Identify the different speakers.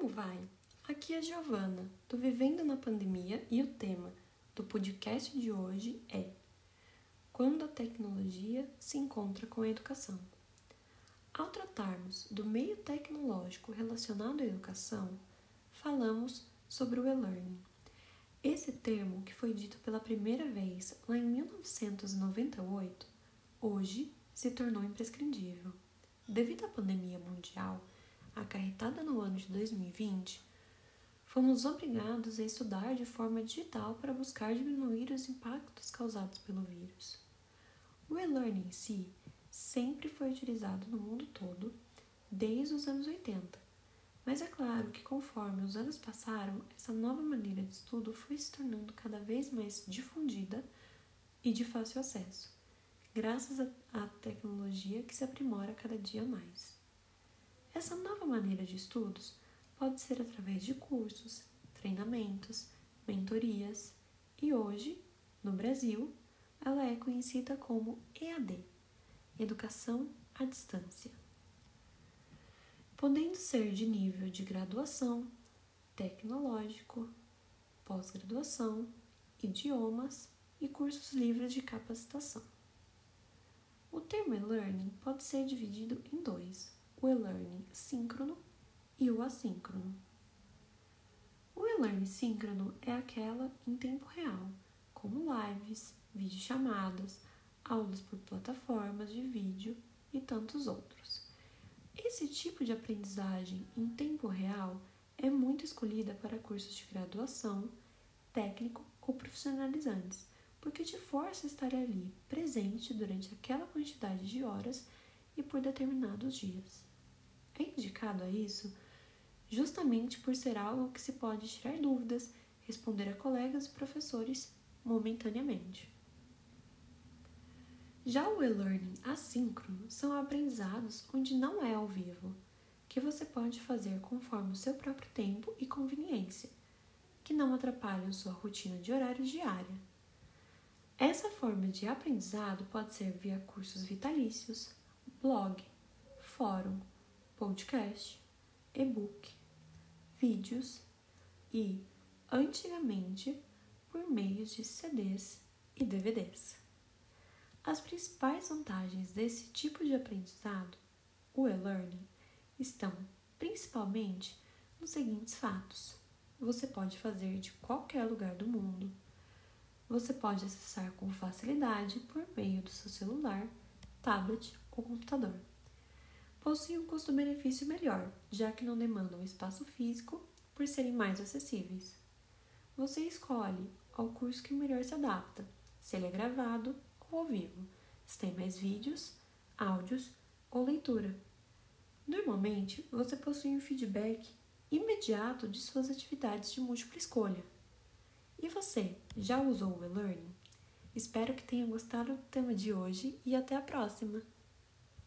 Speaker 1: como vai? Aqui é a Giovana, do Vivendo na Pandemia e o tema do podcast de hoje é Quando a tecnologia se encontra com a educação. Ao tratarmos do meio tecnológico relacionado à educação, falamos sobre o e-learning. Esse termo, que foi dito pela primeira vez lá em 1998, hoje se tornou imprescindível. Devido à pandemia mundial, acarretada no ano de 2020, fomos obrigados a estudar de forma digital para buscar diminuir os impactos causados pelo vírus. O e-learning em si sempre foi utilizado no mundo todo desde os anos 80, mas é claro que conforme os anos passaram, essa nova maneira de estudo foi se tornando cada vez mais difundida e de fácil acesso, graças à tecnologia que se aprimora cada dia mais. Essa nova maneira de estudos pode ser através de cursos, treinamentos, mentorias e hoje, no Brasil, ela é conhecida como EAD Educação à Distância podendo ser de nível de graduação, tecnológico, pós-graduação, idiomas e cursos livres de capacitação. O termo e-learning pode ser dividido em dois: o e-learning síncrono e o assíncrono. O e-learning síncrono é aquela em tempo real, como lives, videochamadas, aulas por plataformas de vídeo e tantos outros. Esse tipo de aprendizagem em tempo real é muito escolhida para cursos de graduação, técnico ou profissionalizantes, porque te força a estar ali presente durante aquela quantidade de horas e por determinados dias. É indicado a isso justamente por ser algo que se pode tirar dúvidas, responder a colegas e professores momentaneamente. Já o e-learning assíncrono são aprendizados onde não é ao vivo, que você pode fazer conforme o seu próprio tempo e conveniência, que não atrapalham sua rotina de horário diária. Essa forma de aprendizado pode ser via cursos vitalícios, blog, fórum, podcast, e-book, vídeos e, antigamente, por meio de CDs e DVDs. As principais vantagens desse tipo de aprendizado, o e-learning, estão principalmente nos seguintes fatos: você pode fazer de qualquer lugar do mundo você pode acessar com facilidade por meio do seu celular, tablet ou computador. Possui um custo-benefício melhor, já que não demandam espaço físico por serem mais acessíveis. Você escolhe ao curso que melhor se adapta, se ele é gravado ou ao vivo, se tem mais vídeos, áudios ou leitura. Normalmente, você possui um feedback imediato de suas atividades de múltipla escolha. E você, já usou o e-learning? Espero que tenha gostado do tema de hoje e até a próxima!